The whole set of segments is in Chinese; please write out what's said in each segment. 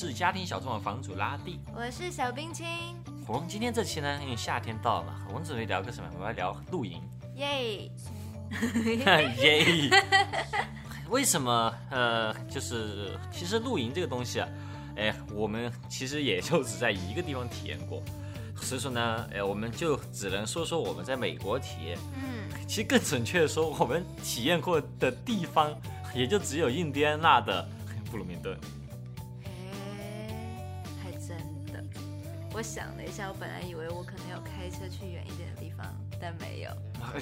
是家庭小众的房主拉蒂。我是小冰清，我们今天这期呢，因为夏天到了嘛，我们准备聊个什么？我们要聊露营。耶！耶！为什么？呃，就是其实露营这个东西啊，哎，我们其实也就只在一个地方体验过，所以说呢，哎，我们就只能说说我们在美国体验。嗯，其实更准确的说，我们体验过的地方也就只有印第安纳的布鲁明顿。我想了一下，我本来以为我可能要开车去远一点的地方，但没有。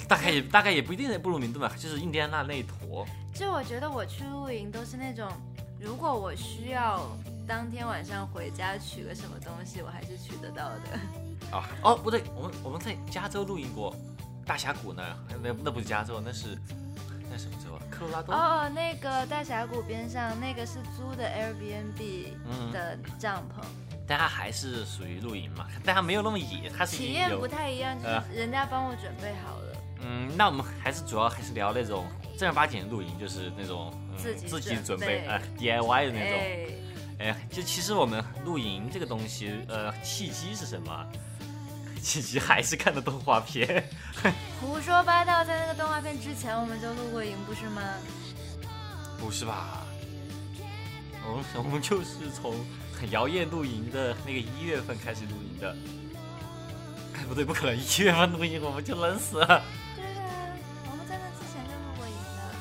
大概也大概也不一定在布鲁明顿吧，就是印第安纳那一坨。就我觉得我去露营都是那种，如果我需要当天晚上回家取个什么东西，我还是取得到的。啊哦不对，我们我们在加州露营过，大峡谷那儿，那那不是加州，那是那什么州啊？科罗拉多。哦，那个大峡谷边上那个是租的 Airbnb 嗯的帐篷，但它还是属于露营嘛，但它没有那么野，它是体验不太一样，就呃是人家帮我准备好了。嗯，那我们还是主要还是聊那种正儿八经的露营，就是那种、嗯、自己自己准备准备啊、DIY 的那种。哎，哎，就其实我们露营这个东西，呃，契机是什么？契机还是看的动画片。胡说八道，在那个动画片之前我们就露过营，不是吗？不是吧？我们我们就是从摇曳露营的那个一月份开始露营的。哎，不对，不可能，一月份露营我们就冷死了。对啊，我们在那之前就露过营了。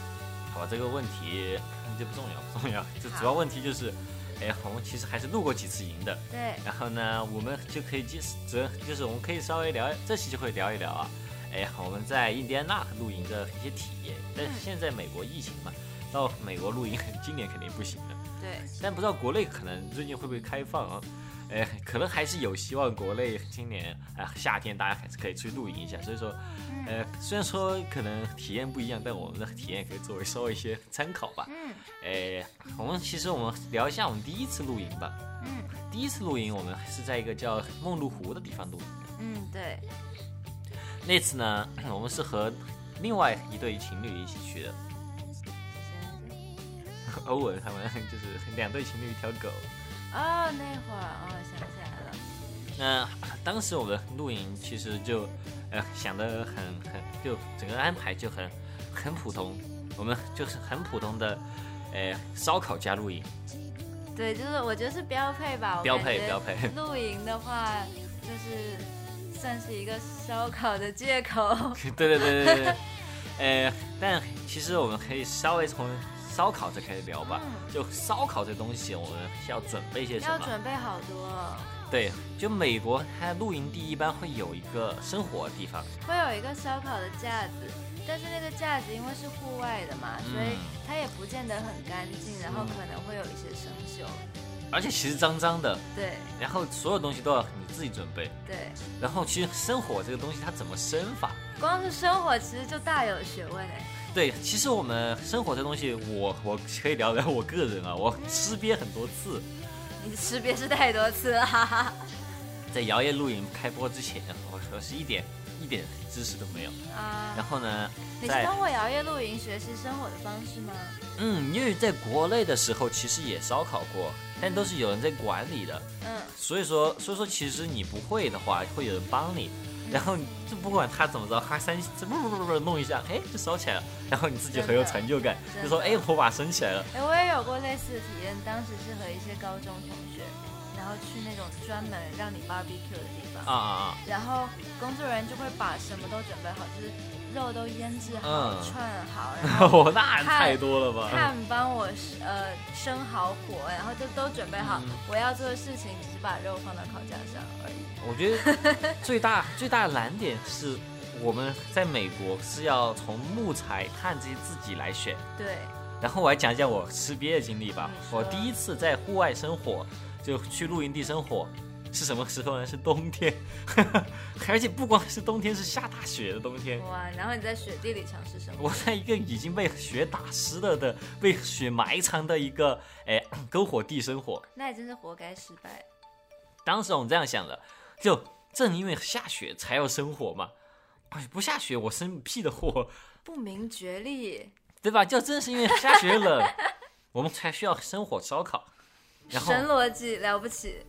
好吧，这个问题这不重要，不重要。就主要问题就是，哎，我们其实还是露过几次营的。对，然后呢，我们就可以就则就是我们可以稍微聊，这期就会聊一聊啊，哎，我们在印第安纳露营的一些体验。但是现在美国疫情嘛，到美国露营今年肯定不行了。对，但不知道国内可能最近会不会开放啊？哎，可能还是有希望，国内今年啊夏天大家还是可以去露营一下。所以说，呃，虽然说可能体验不一样，但我们的体验可以作为稍微一些参考吧。嗯哎，我们其实我们聊一下我们第一次露营吧。嗯第一次露营，我们是在一个叫梦露湖的地方露营的。嗯，对，那次呢，我们是和另外一对情侣一起去的，欧文他们 就是两对情侣一条狗。哦，那会儿哦，想起来了，那当时我们露营其实就呃想的很很，就整个安排就很很普通，我们就是很普通的，呃烧烤加露营，对，就是我觉得是标配吧，标配标配。露营的话，就是算是一个烧烤的借口。对对对对对，呃，但其实我们可以稍微从烧烤这开始聊吧。嗯就烧烤这东西，我们需要准备些什么要？准备好多，对，就美国它露营地一般会有一个生火的地方，会有一个烧烤的架子，但是那个架子因为是户外的嘛，所以嗯它也不见得很干净，然后可能会有一些生锈。而且其实脏脏的，对然后所有东西都要你自己准备。对，然后其实生火这个东西它怎么生法？光是生火其实就大有学问哎。对，其实我们生活这东西，我我可以聊聊我个人啊，我吃瘪很多次，你吃瘪是太多次了，哈哈。在摇曳露营开播之前，我我是一点一点知识都没有。啊然，后呢，你是通过摇曳露营学习生活的方式吗？嗯，因为在国内的时候其实也烧烤过，但都是有人在管理的，嗯，所以说所以说其实你不会的话，会有人帮你。然后就不管他怎么着，他三这不不不不弄一下，哎，就烧起来了。然后你自己很有成就感，就说哎，火把升起来了。哎，我也有过类似的体验，当时是和一些高中同学，然后去那种专门让你 barbecue 的地方，啊啊啊！然后工作人员就会把什么都准备好，就是肉都腌制好、嗯串好，然后哦，那太多了吧？炭帮我呃生好火，然后就都准备好。嗯我要做的事情只是把肉放到烤架上而已。我觉得最大 最大的难点是，我们在美国是要从木材、炭这些自己来选。对，然后我来讲讲我吃鳖的经历吧我第一次在户外生火，就去露营地生火，是什么时候呢？是冬天，而且不光是冬天，是下大雪的冬天。哇，然后你在雪地里尝试什么，我在一个已经被雪打湿了的、被雪埋藏的一个哎 篝火地生火。那也真是活该失败。当时我们这样想的，就正因为下雪才要生火嘛，哎，不下雪我生屁的火，不明觉厉，对吧？就正是因为下雪冷，我们才需要生火烧烤。然后神逻辑了不起。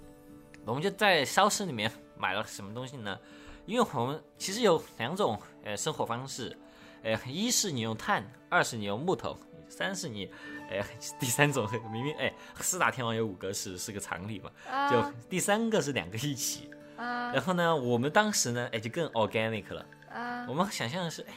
我们就在超市里面买了什么东西呢？因为我们其实有两种呃生活方式，呃，一是你用炭，二是你用木头，三是你，呃，第三种明明哎四大天王有五个是是个常理嘛，就啊第三个是两个一起。啊然后呢，我们当时呢，哎就更 organic 了。啊！我们想象的是，哎，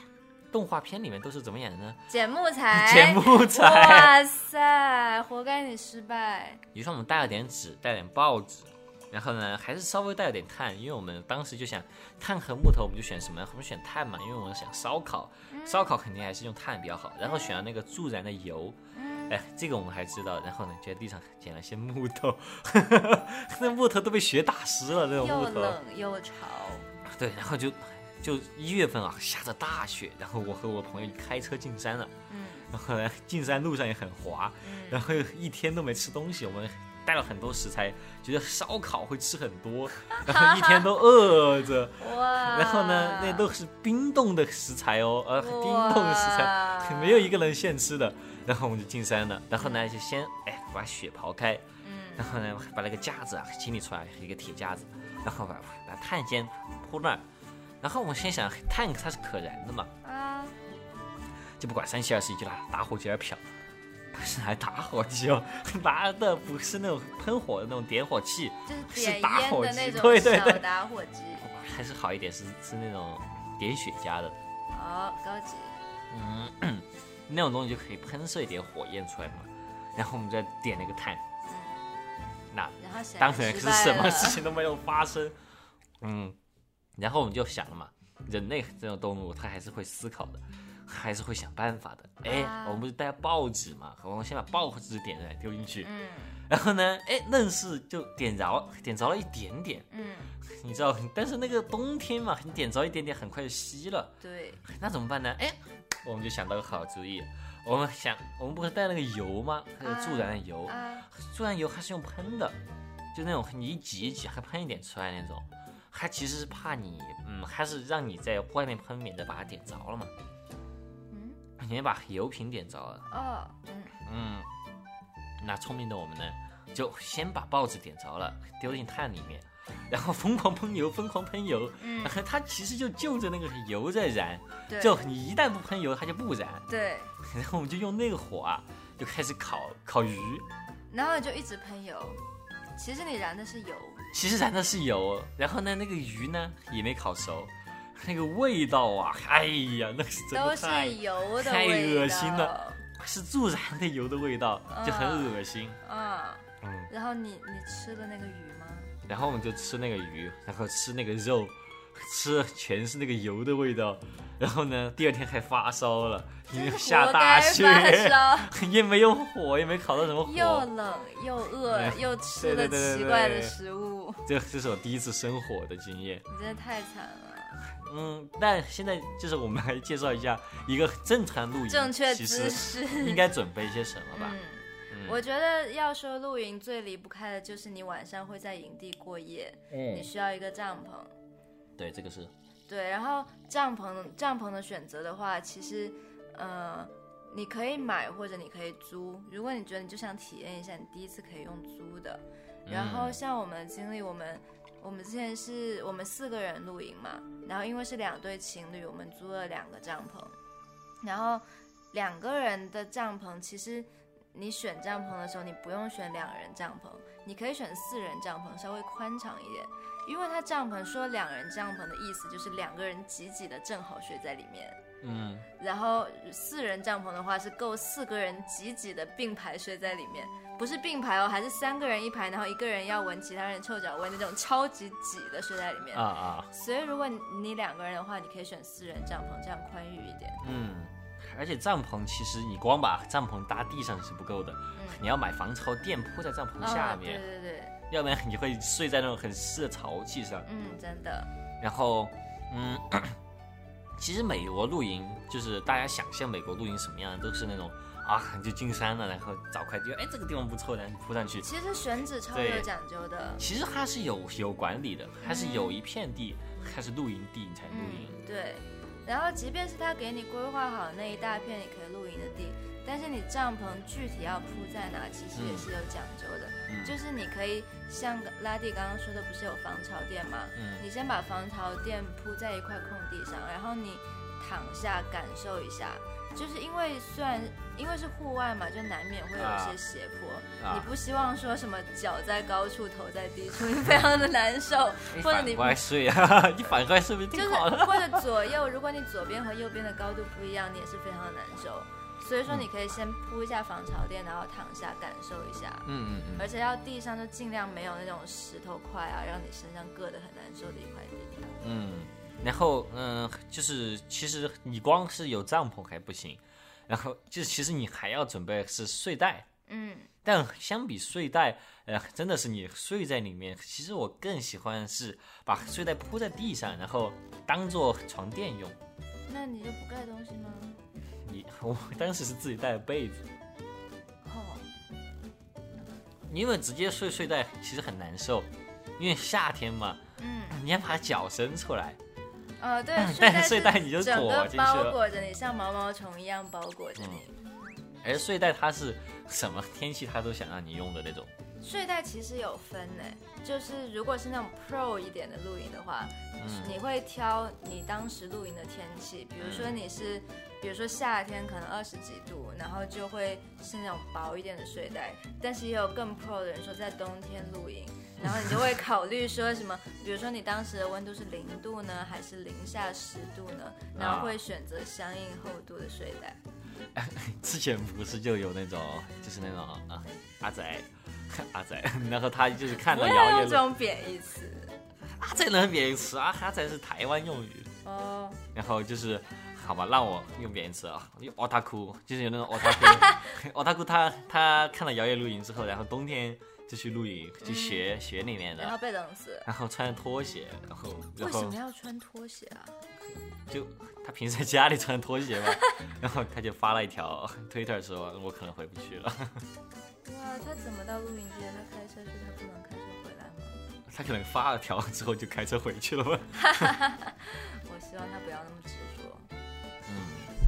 动画片里面都是怎么演的呢？捡木材，捡木材。哇塞，活该你失败。于是我们带了点纸，带点报纸，然后呢，还是稍微带了点炭，因为我们当时就想炭和木头，我们就选什么？我们选炭嘛，因为我们想烧烤，烧烤肯定还是用炭比较好。然后选了那个助燃的油，哎，这个我们还知道。然后呢，就在地上捡了些木头，那木头都被雪打湿了，那种木头。又冷又潮，对，然后就就一月份啊，下着大雪，然后我和我朋友开车进山了，嗯然后呢，进山路上也很滑，然后一天都没吃东西，我们带了很多食材，觉得烧烤会吃很多，然后一天都饿着，哇！然后呢，那都是冰冻的食材哦，呃，冰冻的食材，没有一个人现吃的。然后我们就进山了，然后呢，就先哎把雪刨开，嗯然后呢，把那个架子啊清理出来，一个铁架子，然后把把炭先铺那儿，然后我们先想炭它是可燃的嘛，啊，就不管三七二十一，就拿打火机来燎。不是还打火机哦，拿的不是那种喷火的那种点火器，就是是点烟打火机的那种对对对。小打火机，还是好一点，是是那种点雪茄的，好高级。嗯，那种东西就可以喷射一点火焰出来嘛。然后我们再点那个炭，那然后显当然是什么事情都没有发生，嗯，然后我们就想了嘛，人类这种动物它还是会思考的，还是会想办法的。哎，啊我们不是带报纸嘛，我们先把报纸点燃丢进去，嗯。然后呢，哎，愣是就点着，点着了一点点，嗯，你知道，但是那个冬天嘛，你点着一点点，很快就熄了，对，那怎么办呢？哎，我们就想到个好主意，我们想，我们不是带那个油吗？那个助燃的油，啊，助燃油还是用喷的，就那种你一挤一挤还喷一点出来那种，它其实是怕你，嗯，还是让你在外面喷，免得把它点着了嘛。嗯，你把油瓶点着了，哦，嗯。嗯，那聪明的我们呢，就先把报纸点着了，丢进炭里面，然后疯狂喷油，疯狂喷油，嗯它其实就就着那个油在燃，对，就你一旦不喷油，它就不燃，对，然后我们就用那个火啊，就开始烤烤鱼，然后就一直喷油，其实你燃的是油，其实燃的是油，然后呢，那个鱼呢也没烤熟，那个味道啊，哎呀，那是真都是的太油的太味道，恶心了，是助燃的油的味道，就很恶心。啊。嗯，然后你你吃了那个鱼吗？然后我们就吃那个鱼，然后吃那个肉，吃全是那个油的味道。然后呢，第二天还发烧了，因为下大雪，也没有火，也没烤到什么火又。冷又饿哎又吃了对对对对奇怪的食物，这这是我第一次生火的经验。你真的太惨了。嗯，但现在就是我们来介绍一下一个正常露营，正确姿势，应该准备一些什么吧？嗯，嗯我觉得要说露营最离不开的就是你晚上会在营地过夜，嗯你嗯，需要一个帐篷。对，这个是对，然后帐篷帐篷的选择的话，其实，呃，你可以买或者你可以租。如果你觉得你就想体验一下，你第一次可以用租的。然后嗯像我们的经历，我们我们之前是我们四个人露营嘛，然后因为是两对情侣，我们租了两个帐篷，然后两个人的帐篷其实。你选帐篷的时候，你不用选两人帐篷，你可以选四人帐篷，稍微宽敞一点。因为他帐篷说两人帐篷的意思就是两个人挤挤的正好睡在里面，嗯，然后四人帐篷的话是够四个人挤挤的并排睡在里面，不是并排哦，还是三个人一排，然后一个人要闻其他人臭脚味那种超级挤的睡在里面。啊啊，所以如果你你两个人的话，你可以选四人帐篷，这样宽裕一点。嗯，而且帐篷其实你光把帐篷搭地上是不够的，你要买防潮垫铺在帐篷下面，嗯、对对对，要不然你会睡在那种很湿的潮气上。嗯，真的，然后，嗯，其实美国露营就是大家想象美国露营什么样，都是那种啊，就进山了，然后找块地，哎，这个地方不错，然后铺上去。其实选址超有讲究的。其实它是有有管理的，它是有一片地，它是露营地，你才露营。嗯，对。然后，即便是他给你规划好那一大片你可以露营的地，但是你帐篷具体要铺在哪，其实也是有讲究的。嗯就是你可以像拉蒂刚刚说的，不是有防潮垫吗？嗯你先把防潮垫铺在一块空地上，然后你躺下感受一下。就是因为虽然因为是户外嘛，就难免会有一些斜坡，啊你不希望说什么脚在高处头在低处，你非常的难受，你或者你反睡啊，你反过来睡不就是挺好的？或者左右，如果你左边和右边的高度不一样，你也是非常的难受。所以说你可以先铺一下防潮垫，然后躺下感受一下，嗯嗯嗯，而且要地上就尽量没有那种石头块啊，让你身上硌得很难受的一块地。嗯，然后嗯，就是其实你光是有帐篷还不行，然后就是其实你还要准备是睡袋，嗯，但相比睡袋，呃，真的是你睡在里面，其实我更喜欢是把睡袋铺在地上，然后当做床垫用。那你就不盖东西吗？你 我当时是自己带的被子，哦，因为直接睡睡袋其实很难受，因为夏天嘛，嗯，你要把脚伸出来，呃，对，但袋睡袋你就整个裹进去包裹着你，像毛毛虫一样包裹着你。而睡袋它是什么天气它都想让你用的那种。睡袋其实有分呢，就是如果是那种 pro 一点的露营的话，嗯。你会挑你当时露营的天气，比如说你是，比如说夏天可能二十几度，然后就会是那种薄一点的睡袋，但是也有更 pro 的人说在冬天露营，然后你就会考虑说什么，比如说你当时的温度是零度呢，还是零下十度呢，然后会选择相应厚度的睡袋。之前不是就有那种，就是那种啊阿仔，阿仔，然后他就是看不了要用这种贬义词阿仔能贬义词啊，阿仔是台湾用语，哦。然后就是好吧，让我用贬义词啊，用 otaku，就是有那种 otaku，otaku 他他看了摇曳露营之后，然后冬天就去露营，去学、学里面的，然后被冷死。然后穿拖鞋，然后然后为什么要穿拖鞋啊？就他平时在家里穿拖鞋嘛，然后他就发了一条推特说，我可能回不去了。哇，他怎么到露营街？他开车去，他不能开车回来吗？他可能发了条之后就开车回去了吧。我希望他不要那么执着。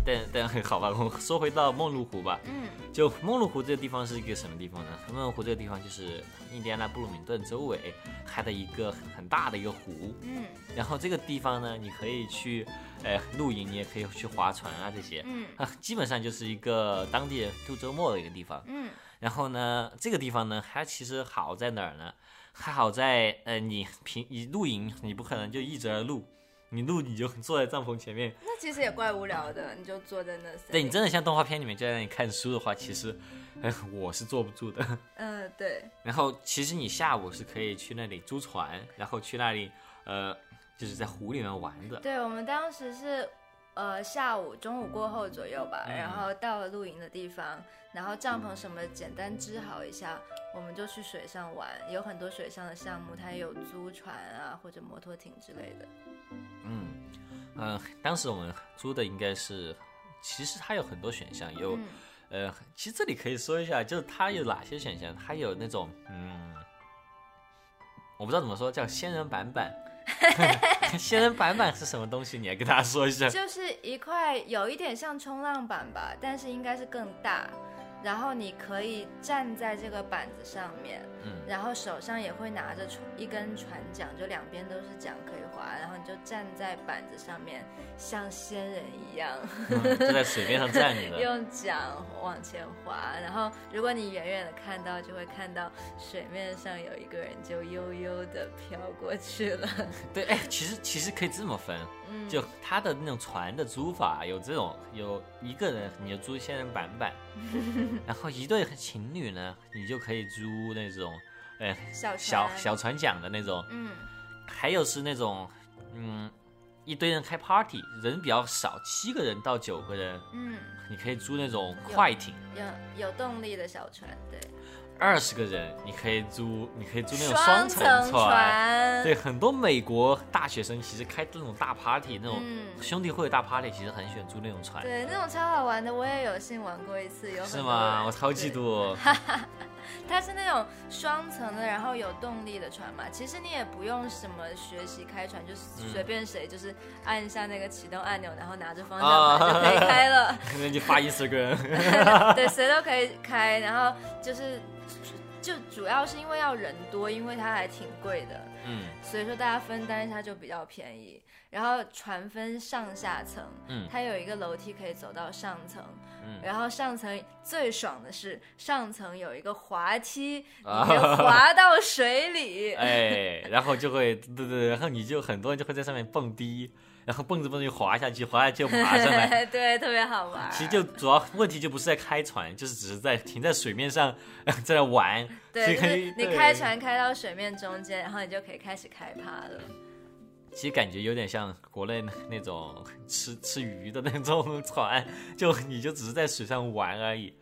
但但好吧，我说回到梦露湖吧。嗯就梦露湖这个地方是一个什么地方呢？梦露湖这个地方就是印第安纳布鲁明顿周围开的一个很大的一个湖。嗯然后这个地方呢，你可以去呃露营，你也可以去划船啊这些。嗯啊，基本上就是一个当地人度周末的一个地方。嗯然后呢，这个地方呢，它其实好在哪儿呢？还好在呃，你平你露营，你不可能就一直而露，你露你就坐在帐篷前面。那其实也怪无聊的，你就坐在那。对你真的像动画片里面就在那里看书的话，其实，哎，我是坐不住的。嗯、对，然后其实你下午是可以去那里租船，然后去那里，呃，就是在湖里面玩的。对我们当时是呃下午中午过后左右吧，嗯然后到了露营的地方，然后帐篷什么简单支好一下，我们就去水上玩，有很多水上的项目，它也有租船啊或者摩托艇之类的。嗯，呃，当时我们租的应该是，其实它有很多选项，有。嗯呃，其实这里可以说一下，就是它有哪些选项？它有那种，嗯，我不知道怎么说，叫仙人板板。仙人板板是什么东西？你来跟大家说一下。就是一块有一点像冲浪板吧，但是应该是更大。然后你可以站在这个板子上面，嗯然后手上也会拿着船一根船桨，就两边都是桨可以划，然后你就站在板子上面，像仙人一样，嗯就在水面上站着的。用桨往前划。然后如果你远远的看到，就会看到水面上有一个人就悠悠的飘过去了。对，哎，其实其实可以这么分，嗯，就他的那种船的租法有这种，有一个人你就租仙人板板，然后一对情侣呢，你就可以租那种，呃，小小船。小船桨的那种，嗯。还有是那种，嗯，一堆人开 party，人比较少，七个人到九个人，嗯，你可以租那种快艇；有有动力的小船，对。二十个人你可以租，你可以租那种双层层船，对，很多美国大学生其实开这种大 party，那种嗯兄弟会大 party，其实很喜欢租那种船。对，那种超好玩的，我也有幸玩过一次，有是吗？我超嫉。妒。它是那种双层的，然后有动力的船嘛。其实你也不用什么学习开船，就是随便谁就是按一下那个启动按钮，然后拿着方向盘就可以开了。可能就发一次个人，对，谁都可以开。然后就是，就主要是因为要人多，因为它还挺贵的。嗯，所以说大家分担一下就比较便宜。然后船分上下层，嗯，它有一个楼梯可以走到上层，嗯，然后上层最爽的是上层有一个滑梯，你滑 到水里，哎，然后就会对对，然后你就很多人就会在上面蹦迪，然后蹦着蹦着就滑下去，滑下去又爬上来，对，特别好玩。其实就主要问题就不是在开船，就是只是在停在水面上在那玩，对，就是你开船开到水面中间，然后你就可以开始开趴了。其实感觉有点像国内那种吃吃鱼的那种船，就你就只是在水上玩而已。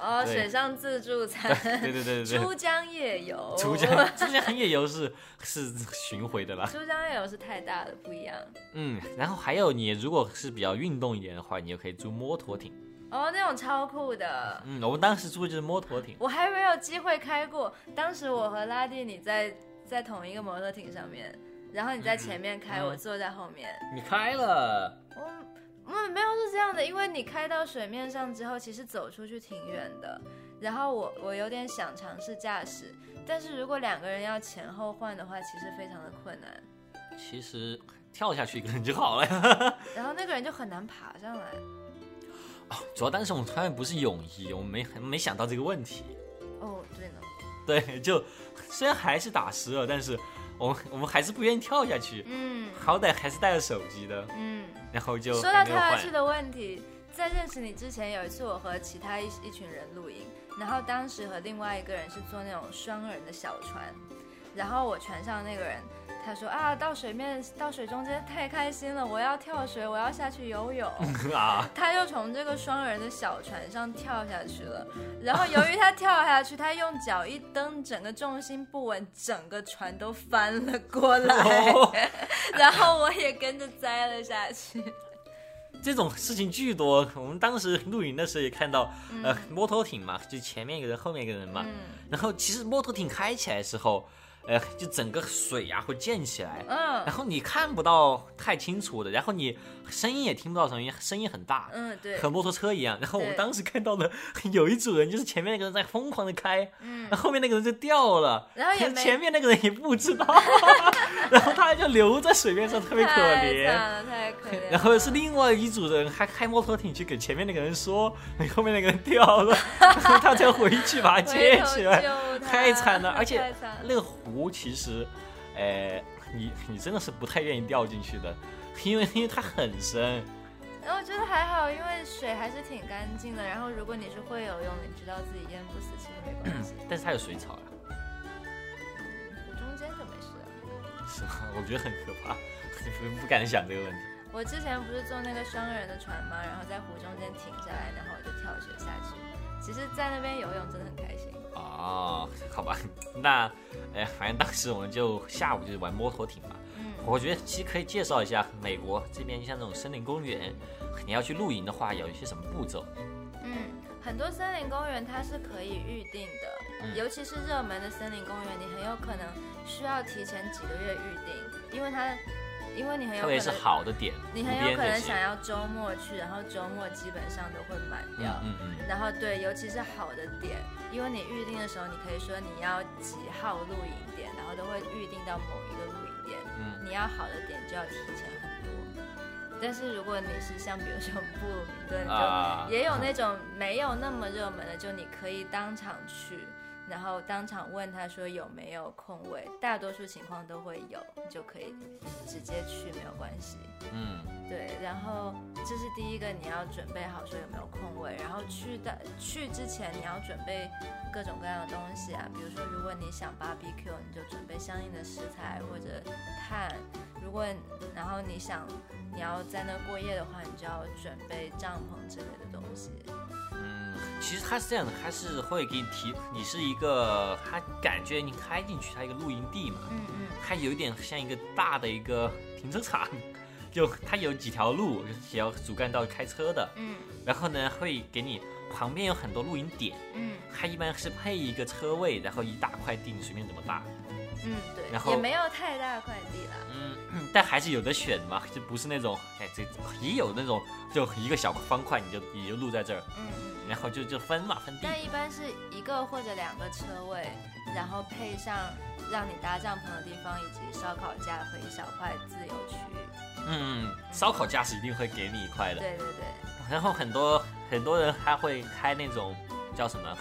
哦，水上自助餐。对对对对。珠江夜游。珠江珠江夜游是是巡回的啦。珠江夜游是太大了，不一样。嗯，然后还有你如果是比较运动一点的话，你就可以租摩托艇。哦，那种超酷的。嗯，我们当时租的就是摩托艇。我还没有机会开过，当时我和拉蒂你在在同一个摩托艇上面。然后你在前面开，我坐在后面。你开了？我，嗯，没有是这样的，因为你开到水面上之后，其实走出去挺远的。然后我我有点想尝试驾驶，但是如果两个人要前后换的话，其实非常的困难。其实跳下去一个人就好了呀。然后那个人就很难爬上来。哦，主要当时我们穿的不是泳衣，我们没没想到这个问题。哦，对呢。对，就虽然还是打湿了，但是。我我们还是不愿意跳下去，嗯，好歹还是带着手机的，嗯，然后就说到跳下去的问题，在认识你之前，有一次我和其他一一群人露营，然后当时和另外一个人是坐那种双人的小船，然后我船上那个人。他说啊，到水面到水中间太开心了，我要跳水，我要下去游泳 啊！他就从这个双人的小船上跳下去了，然后由于他跳下去，他用脚一蹬，整个重心不稳，整个船都翻了过来，然后我也跟着栽了下去。这种事情巨多，我们当时露营的时候也看到，呃，摩托艇嘛，就前面一个人，后面一个人嘛，然后其实摩托艇开起来的时候。呃，就整个水呀会溅起来，嗯，然后你看不到太清楚的，然后你声音也听不到声音，声音很大，嗯，对，和摩托车一样。然后我们当时看到的 有一组人，就是前面那个人在疯狂的开，嗯，后面那个人就掉了，然后也前面那个人也不知道，然后他就留在水面上，特别可怜，太可怜。然后是另外一组人还开摩托艇去给前面那个人说，你后面那个人掉了，他才回去把他接起来，太惨了，而且那个湖。其实，呃，你你真的是不太愿意掉进去的，因为因为它很深。然后我觉得还好，因为水还是挺干净的。然后如果你是会游泳，你知道自己淹不死，其实没关系。但是它有水草呀。湖中间就没事了。是吗？我觉得很可怕，不不敢想这个问题。我之前不是坐那个双人的船吗？然后在湖中间停下来，然后我就跳水下去。其实，在那边游泳真的很开心。哦，好吧，那，哎，反正当时我们就下午就是玩摩托艇嘛。嗯，我觉得其实可以介绍一下美国这边，像这种森林公园，你要去露营的话，有一些什么步骤？嗯，很多森林公园它是可以预定的，尤其是热门的森林公园，你很有可能需要提前几个月预定，因为它。因为你很有可能是好的点，你很有可能想要周末去，然后周末基本上都会满掉。嗯嗯。然后对，尤其是好的点，因为你预定的时候，你可以说你要几号露营点，然后都会预定到某一个露营。你要好的点就要提前很多。但是如果你是像比如说布鲁明顿，就也有那种没有那么热门的，就你可以当场去。然后当场问他说有没有空位，大多数情况都会有，就可以直接去没有关系。嗯，对。然后这是第一个，你要准备好说有没有空位。然后去的去之前你要准备各种各样的东西啊，比如说如果你想 BBQ，你就准备相应的食材或者炭。如果然后你想你要在那过夜的话，你就要准备帐篷之类的东西。其实它是这样的，它是会给你提，你是一个，它感觉你开进去，它一个露营地嘛，嗯嗯，它有一点像一个大的一个停车场，就它有几条路，几条主干道开车的，嗯，然后呢会给你旁边有很多露营点，嗯。它一般是配一个车位，然后一大块地你随便怎么搭，嗯，对然，后也没有太大快递啦。嗯，但还是有的选嘛，就不是那种，哎，这也有那种就一个小方块你就你就录在这儿，嗯嗯。然后就就分嘛分地，但一般是一个或者两个车位，然后配上让你搭帐篷的地方，以及烧烤架和一小块自由区嗯，烧烤架是一定会给你一块的，对对对，然后很多很多人还会开那种叫什么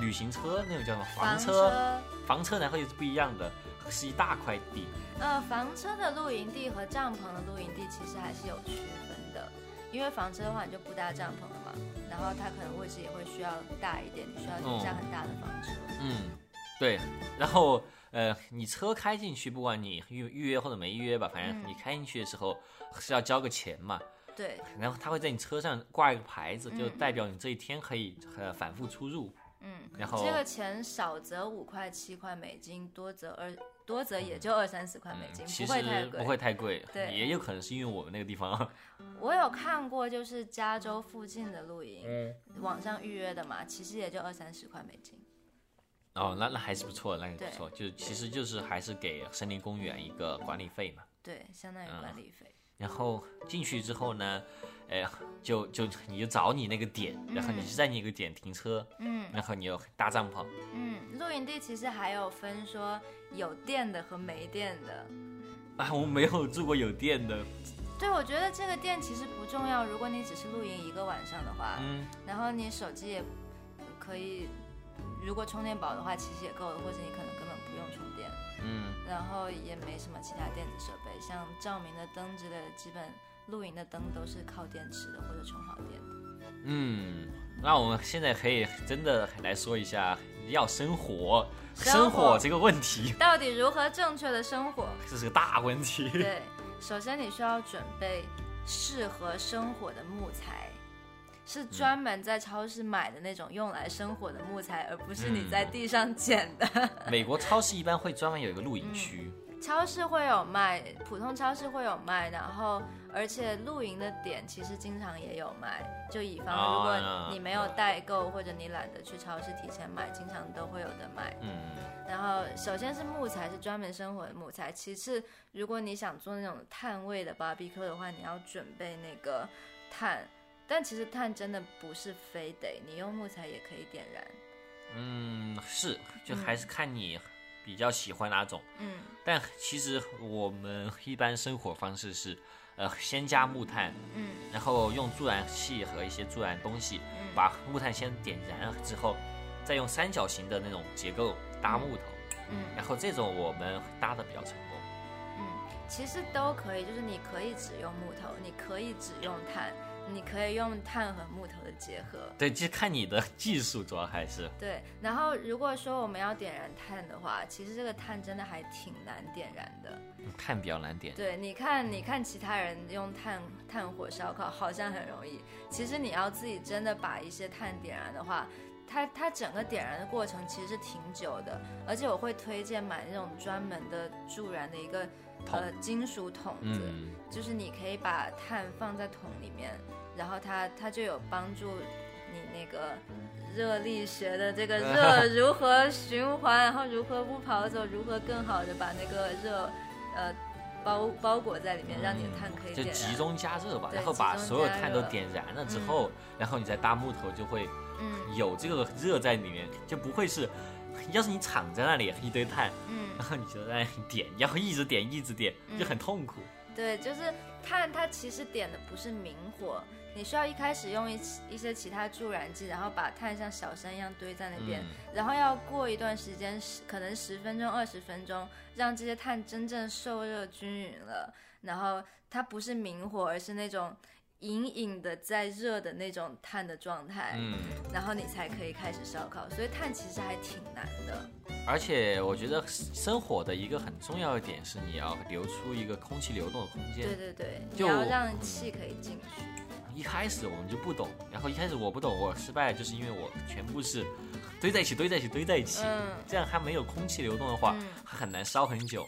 旅行车，那种叫什么？房车，车，房车然后又是不一样的，是一大块地，呃，房车的露营地和帐篷的露营地其实还是有区分的，因为房车的话你就不搭帐篷了嘛，然后它可能位置也会需要大一点，你需要停下很大的房车。嗯，对，然后呃，你车开进去，不管你预预约或者没预约吧，反正嗯。你开进去的时候是要交个钱嘛，对，然后他会在你车上挂一个牌子，就嗯。代表你这一天可以呃反复出入。嗯，然后这个钱少则五块七块美金，多则二多则也就二三十块美金，嗯其不会太贵。实不会太贵，对也有可能是因为我们那个地方，我有看过，就是加州附近的露营，嗯，网上预约的嘛，其实也就二三十块美金。哦，那那还是不错，那个对不错，就其实就是还是给森林公园一个管理费嘛。对，相当于嗯管理费。然后进去之后呢，哎，就就你就找你那个点，然后你就在那个点停车，嗯然后你又搭帐篷。嗯，露营地其实还有分说有电的和没电的。啊，我没有住过有电的，对，我觉得这个电其实不重要，如果你只是露营一个晚上的话，嗯，然后你手机也可以，如果充电宝的话，其实也够了，或者你可能根本不用充电。嗯，然后也没什么其他电子设备，像照明的灯之类的，基本露营的灯都是靠电池的或者充好电的。嗯，那我们现在可以真的来说一下要生火，生火这个问题，到底如何正确的生火？这是个大问题。对，首先你需要准备适合生火的木材，是专门在超市买的那种用来生火的木材，而不是你在地上捡的。美国超市一般会专门有一个露营区，超市会有卖，普通超市会有卖，然后而且露营的点其实经常也有卖。就以防如哦果你没有代购或者你懒得去超市提前买，经常都会有的卖。嗯，然后首先是木材，是专门生火的木材。其次，如果你想做那种碳味的 barbecue 的话，你要准备那个碳。但其实碳真的不是非得你用木材也可以点燃。嗯，是，就还是看你比较喜欢哪种。嗯但其实我们一般生活方式是，呃，先加木炭，嗯。然后用助燃器和一些助燃东西嗯。把木炭先点燃之后，再用三角形的那种结构搭木头，嗯。然后这种我们搭的比较成功。嗯，其实都可以，就是你可以只用木头，你可以只用炭，你可以用炭和木头的结合。对，就看你的技术，主要还是。对，然后如果说我们要点燃炭的话，其实这个炭真的还挺难点燃的。炭比较难点。对，你看，你看其他人用炭炭火烧烤好像很容易，其实你要自己真的把一些碳点燃的话，它它整个点燃的过程其实是挺久的，而且我会推荐买那种专门的助燃的一个桶呃金属桶子，嗯，就是你可以把碳放在桶里面，然后它它就有帮助你那个热力学的这个热 如何循环，然后如何不跑走，如何更好的把那个热呃包包裹在里面，让你的碳可以就。集中加热吧，然后把所有碳都点燃了之后，然后你再搭木头，就会嗯有这个热在里面，就不会是，要是你躺在那里一堆炭，嗯，然后你就在那里点，然后一直点一直点，就很痛苦。对，就是碳它其实点的不是明火。你需要一开始用一一些其他助燃剂，然后把碳像小山一样堆在那边，嗯然后要过一段时间，十可能十分钟、二十分钟，让这些碳真正受热均匀了，然后它不是明火，而是那种隐隐的在热的那种碳的状态，嗯，然后你才可以开始烧烤。所以碳其实还挺难的。而且我觉得生火的一个很重要的点是你要留出一个空气流动的空间。对对对，你就要让气可以进去。一开始我们就不懂，然后一开始我不懂，我失败就是因为我全部是堆在一起、堆在一起、堆在一起，嗯这样它没有空气流动的话，嗯它很难烧很久。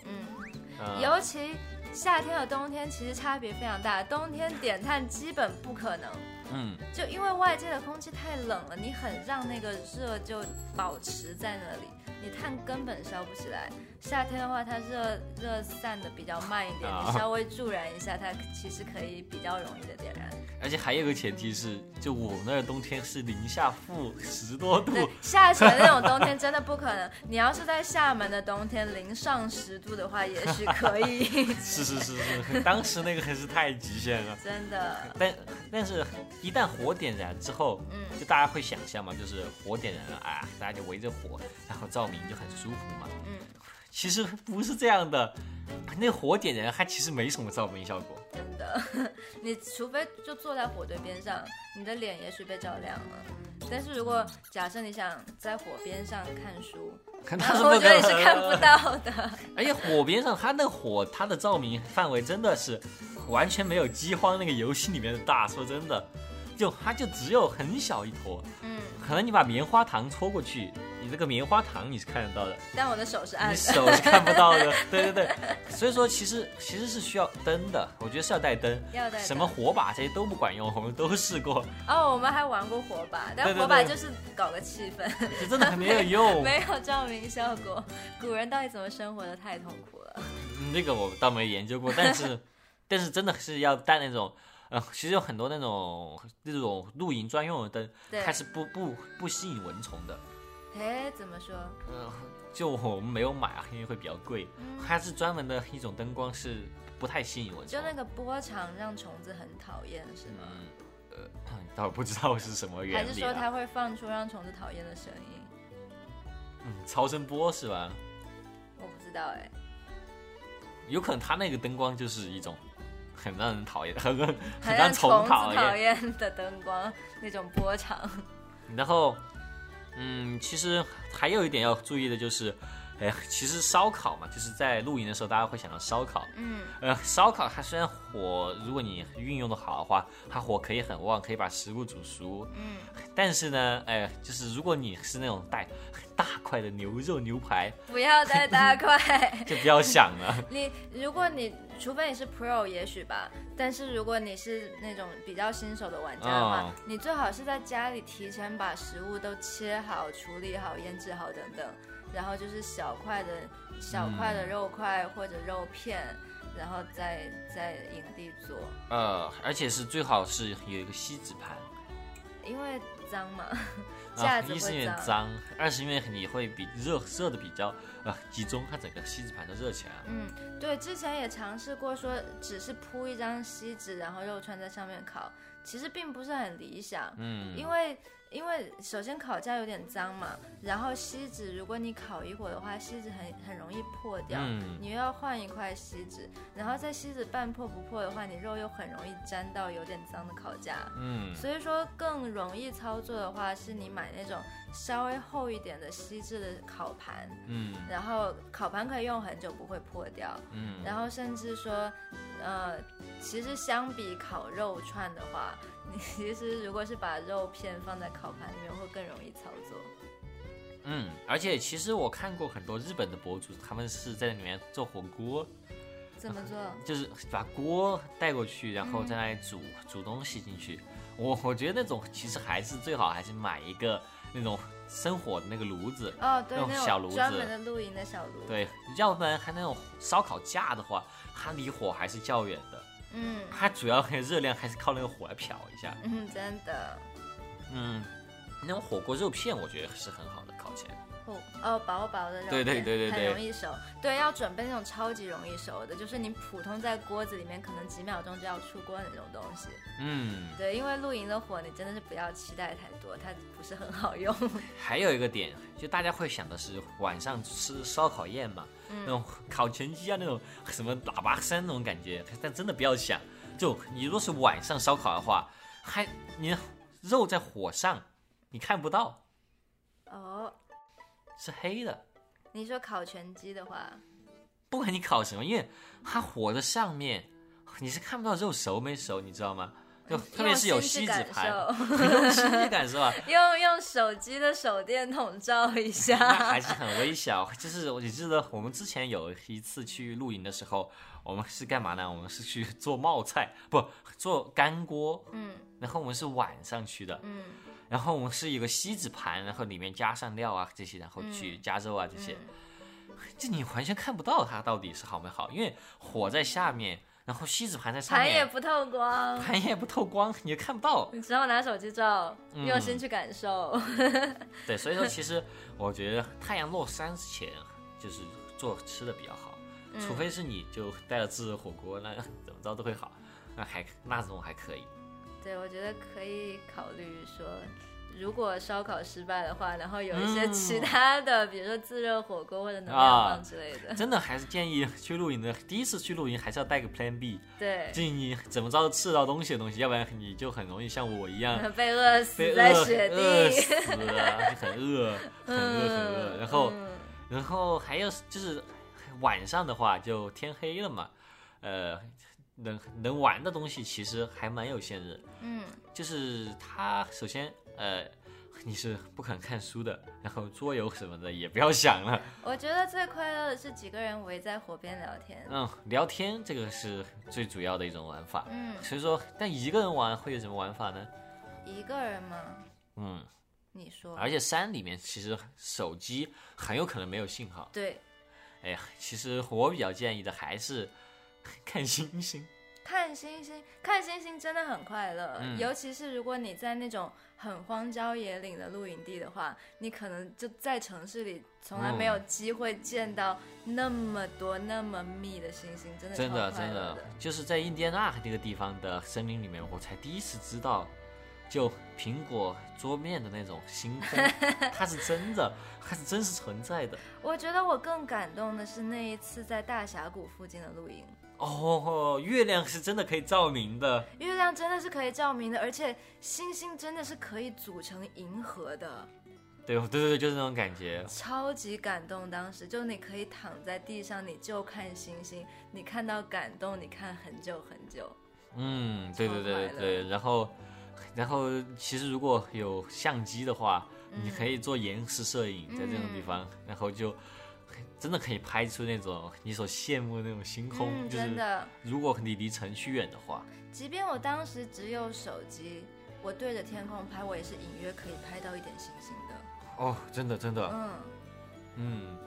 尤其夏天和冬天其实差别非常大，冬天点炭基本不可能，嗯，就因为外界的空气太冷了，你很让那个热就保持在那里，你炭根本烧不起来。夏天的话，它热热散的比较慢一点，啊你稍微助燃一下，它其实可以比较容易的点燃。而且还有个前提是，就我们那儿冬天是零下负十多度对，，下雪那种冬天真的不可能。你要是在厦门的冬天零上十度的话，也许可以，是是是是，当时那个还是太极限了。真的。但但是，一旦火点燃之后，嗯就大家会想象嘛，就是火点燃了啊，大家就围着火，然后照明就很舒服嘛。嗯，其实不是这样的，那火点燃它其实没什么照明效果。真的，你除非就坐在火堆边上，你的脸也许被照亮了。但是如果假设你想在火边上看书，看然它是那后我觉得你是看不到的。而且火边上它那个火，它的照明范围真的是完全没有饥荒那个游戏里面的大。说真的，就它就只有很小一坨，嗯，可能你把棉花糖戳过去，你这个棉花糖你是看得到的，但我的手是暗你的。手是看不到的。对对对，所以说其实其实是需要灯的，我觉得是要带灯。要带什么火把这些都不管用，我们都试过，哦，我们还玩过火把，但火把就是搞个气氛，就真的很没有用。没有照明效果。古人到底怎么生活的太痛苦了。嗯那个我倒没研究过，但是 但是真的是要带那种，呃，其实有很多那种那种露营专用的灯，对它，是不不不吸引蚊虫的。哎，怎么说？嗯、就我们没有买啊，因为会比较贵。嗯它是专门的一种灯光，是不太吸引蚊虫就。那个波长让虫子很讨厌，是吗？嗯，呃，倒不知道是什么还原理还。是说它会放出让虫子讨厌的声音？嗯，超声波是吧？我不知道哎。有可能它那个灯光就是一种很让人讨厌、很很让虫子讨。厌的灯光那种波长。然后，嗯，其实还有一点要注意的就是，哎，其实烧烤嘛，就是在露营的时候，大家会想到烧烤。嗯，呃，烧烤它虽然火，如果你运用的好的话，它火可以很旺，可以把食物煮熟。嗯，但是呢，哎，就是如果你是那种带很大块的牛肉牛排，不要再大块。就不要想了。你如果你除非你是 Pro 也许吧，但是如果你是那种比较新手的玩家的话，哦你最好是在家里提前把食物都切好、处理好、腌制好等等，然后就是小块的小块的肉块或者肉片，然后再在营地做，呃，而且是最好是有一个锡纸盘。因为脏嘛，啊架，子一是因。为脏，二是因为你会比热热的比较呃集中，它整个锡纸盘都热起来了。嗯，对，之前也尝试过说，只是铺一张锡纸，然后肉串在上面烤，其实并不是很理想。嗯，因为因为首先烤架有点脏嘛，然后锡纸如果你烤一会儿的话，锡纸很很容易破掉，嗯。你又要换一块锡纸，然后在锡纸半破不破的话，你肉又很容易粘到有点脏的烤架。嗯。所以说更容易操作的话，是你买那种稍微厚一点的锡制的烤盘，嗯。然后烤盘可以用很久不会破掉，嗯，然后甚至说，呃，其实相比烤肉串的话，你 其实如果是把肉片放在烤盘里面，会更容易操作。嗯，而且其实我看过很多日本的博主，他们是在里面做火锅，怎么做？就是把锅带过去，然后在那里煮、煮东西进去。我我觉得那种其实还是最好还是买一个那种生火的那个炉子，哦，对，那种小炉子专门的露营的小炉。，对，要不然还那种烧烤架的话，它离火还是较远的，嗯它主要很热量还是靠那个火来漂一下。嗯，真的。嗯，那种火锅肉片我觉得是很好的烤起来。哦哦，薄薄的肉片，对对对对对很容易熟。对，要准备那种超级容易熟的，就是你普通在锅子里面可能几秒钟就要出锅的那种东西。嗯，对，因为露营的火，你真的是不要期待太多，它不是很好用。还有一个点，就大家会想的是晚上吃烧烤宴嘛，那种烤全鸡啊，那种什么喇叭声那种感觉，但真的不要想，就你如果是晚上烧烤的话，还你肉在火上，你看不到，哦，是黑的。你说烤全鸡的话，不管你烤什么，因为它火的上面，你是看不到肉熟没熟，你知道吗？就特别是有锡纸盘，受用心去感受啊，用用手机的手电筒照一 那下。还是很微小。就是我记得我们之前有一次去露营的时候，我们是干嘛呢？我们是去做冒菜，不做干锅。嗯然后我们是晚上去的，嗯然后我们是一个锡纸盘，然后里面加上料啊这些，然后去加肉啊这些，嗯就你完全看不到它到底是好没好，因为火在下面，然后锡纸盘在上面盘也，不透光，盘也不透光，你也看不到。你只好拿手机照，嗯用心去感受。对，所以说其实 我觉得太阳落山之前就是做吃的比较好，嗯除非是你就带了自热火锅，那怎么着都会好，那还那种还可以。对，我觉得可以考虑说，如果烧烤失败的话，然后有一些其嗯他的，比如说自热火锅或者能量啊棒之类的。真的还是建议去露营的，第一次去露营还是要带个 Plan B，对，建议你怎么着都吃到东西的东西，要不然你就很容易像我一样 被饿死在雪饿地。死了，就很饿，很饿，很饿。然后，嗯然后还有就是晚上的话就天黑了嘛，呃，能能玩的东西其实还蛮有限制。嗯，就是它首先呃 你是不肯看书的，然后桌游什么的也不要想了。我觉得最快乐的是几个人围在火边聊天。嗯，聊天这个是最主要的一种玩法。嗯，所以说，但一个人玩会有什么玩法呢？一个人吗？嗯，你说？而且山里面其实手机很有可能没有信号。对，哎呀，其实我比较建议的还是 看星星。看星星，看星星真的很快乐，嗯尤其是如果你在那种很荒郊野岭的露营地的话，你可能就在城市里从来没有机会见到那么多、那么密的星星，真的真的真的。就是在印第安纳那个地方的森林里面，我才第一次知道，就苹果桌面的那种星空，它是真的，它是真实存在的。我觉得我更感动的是那一次在大峡谷附近的露营，哦，月亮是真的可以照明的。月亮真的是可以照明的，而且星星真的是可以组成银河的。对对对对，就是那种感觉。超级感动，当时就你可以躺在地上，你就看星星，你看到感动，你看很久很久。嗯，对对对对对。然后，然后其实如果有相机的话，你可以做延时摄影，在这种地方，然后就真的可以拍出那种你所羡慕的那种星空。嗯，就是真的，如果你离城区远的话，即便我当时只有手机，我对着天空拍，我也是隐约可以拍到一点星星的。哦，真的真的，嗯，嗯。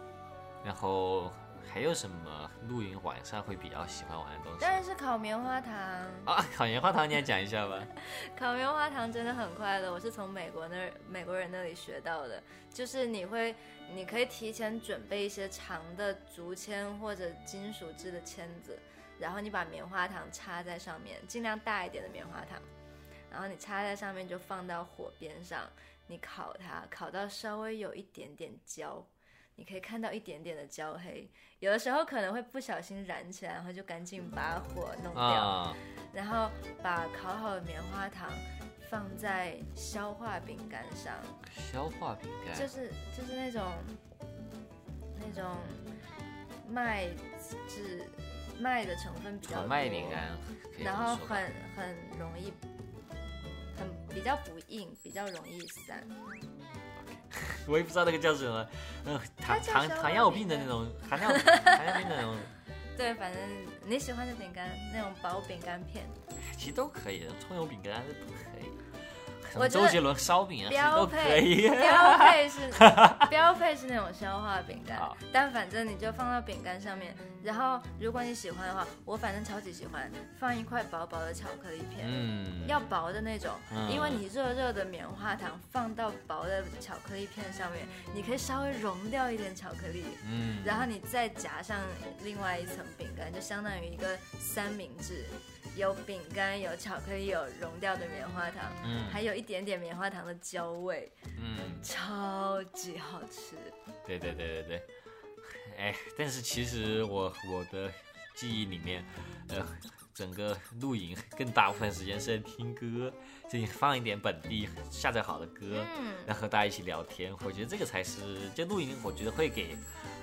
然后还有什么露营晚上会比较喜欢玩的东西当然是烤棉花糖。啊？烤棉花糖，你也讲一下吧。烤棉花糖真的很快乐，我是从美国那儿美国人那里学到的。就是你会，你可以提前准备一些长的竹签或者金属制的签子，然后你把棉花糖插在上面，尽量大一点的棉花糖，然后你插在上面就放到火边上，你烤它，烤到稍微有一点点焦。你可以看到一点点的焦黑，有的时候可能会不小心燃起来，然后就赶紧把火弄掉。啊，然后把烤好的棉花糖放在消化饼干上，消化饼干就是就是那种那种麦制麦的成分比较多，然后很很容易，很比较不硬，比较容易散。我也不知道那个叫什么，嗯，糖糖 糖尿病的那种糖尿糖尿病的那种，对，反正你喜欢的饼干那种薄饼干片，其实都可以，葱油饼干我周杰伦烧饼啊，都可配以。标配是标配是那种消化饼干，但反正你就放到饼干上面，然后如果你喜欢的话，我反正超级喜欢放一块薄薄的巧克力片。嗯，要薄的那种，嗯因为你热热的棉花糖放到薄的巧克力片上面，你可以稍微融掉一点巧克力，嗯，然后你再夹上另外一层饼干，就相当于一个三明治，有饼干，有巧克力，有融掉的棉花糖，嗯还有一点点棉花糖的焦味，嗯，超级好吃。对对对对对，哎，但是其实我我的记忆里面，呃，整个露营更大部分时间是在听歌，就你放一点本地下载好的歌，嗯，然后和大家一起聊天，我觉得这个才是就露营，我觉得会给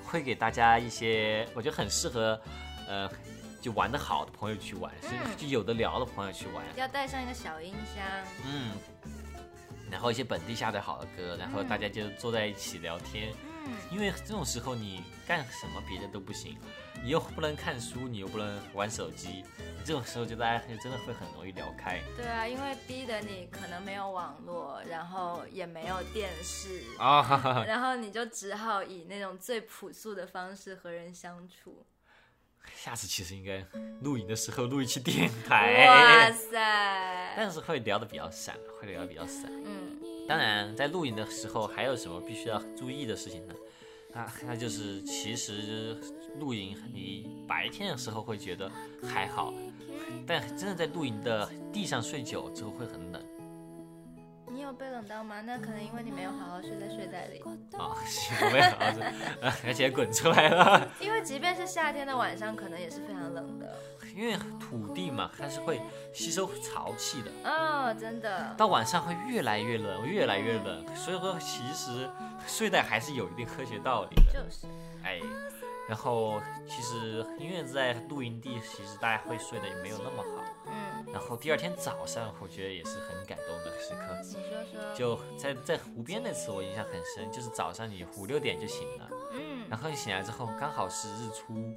会给大家一些，我觉得很适合，呃，就玩的好的朋友去玩，是嗯就有的聊的朋友去玩，要带上一个小音箱，嗯，然后一些本地下载好的歌，然后大家就坐在一起聊天，嗯，因为这种时候你干什么别的都不行，你又不能看书，你又不能玩手机，这种时候就大家就真的会很容易聊开。对啊，因为逼得你可能没有网络，然后也没有电视，啊，哈哈哈。然后你就只好以那种最朴素的方式和人相处。下次其实应该录影的时候录一期电台哇，塞！但是会聊的比较散，会聊得比较散。嗯，当然，在录影的时候还有什么必须要注意的事情呢？啊，那就是其实露营你白天的时候会觉得还好，但真的在露营的地上睡久之后会很冷你有被冷到吗？那可能因为你没有好好睡在睡袋里。啊，我没好好睡而且滚出来了，因为即便是夏天的晚上，可能也是非常冷的。因为土地嘛，它是会吸收潮气的，哦，真的。到晚上会越来越冷，越来越冷，所以说其实睡袋还是有一定科学道理的。就是，哎，然后其实因为在露营地，其实大家会睡得也没有那么好。嗯，然后第二天早上，我觉得也是很感动的时刻。你说说。就在在湖边那次，我印象很深，就是早上你五六点就醒了，嗯，然后你醒来之后刚好是日出，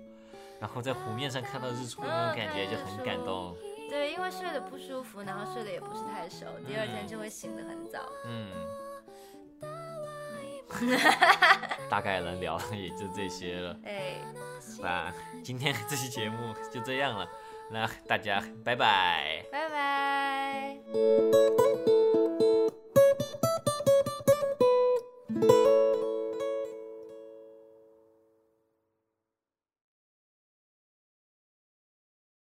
然后在湖面上看到日出那种感觉就很感动。对，因为睡得不舒服，然后睡得也不是太熟，第二天就会醒得很早。嗯，大概能聊的 也就这些了。哎，那今天这期节目就这样了，那大家拜拜。拜拜。